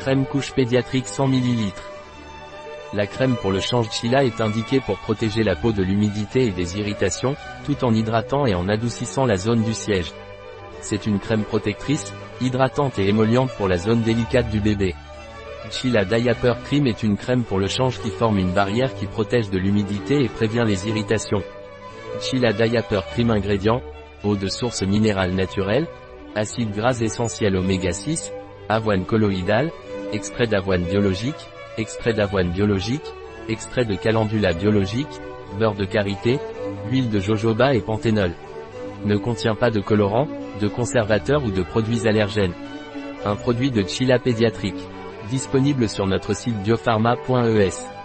Crème couche pédiatrique 100 ml. La crème pour le change Chila est indiquée pour protéger la peau de l'humidité et des irritations, tout en hydratant et en adoucissant la zone du siège. C'est une crème protectrice, hydratante et émolliente pour la zone délicate du bébé. Chila Diaper Cream est une crème pour le change qui forme une barrière qui protège de l'humidité et prévient les irritations. Chila Diaper Cream ingrédients, eau de source minérale naturelle, acide gras essentiel oméga 6, avoine colloïdale, extrait d'avoine biologique, extrait d'avoine biologique, extrait de calendula biologique, beurre de karité, huile de jojoba et panthénol. Ne contient pas de colorant, de conservateur ou de produits allergènes. Un produit de Chila pédiatrique. Disponible sur notre site biopharma.es.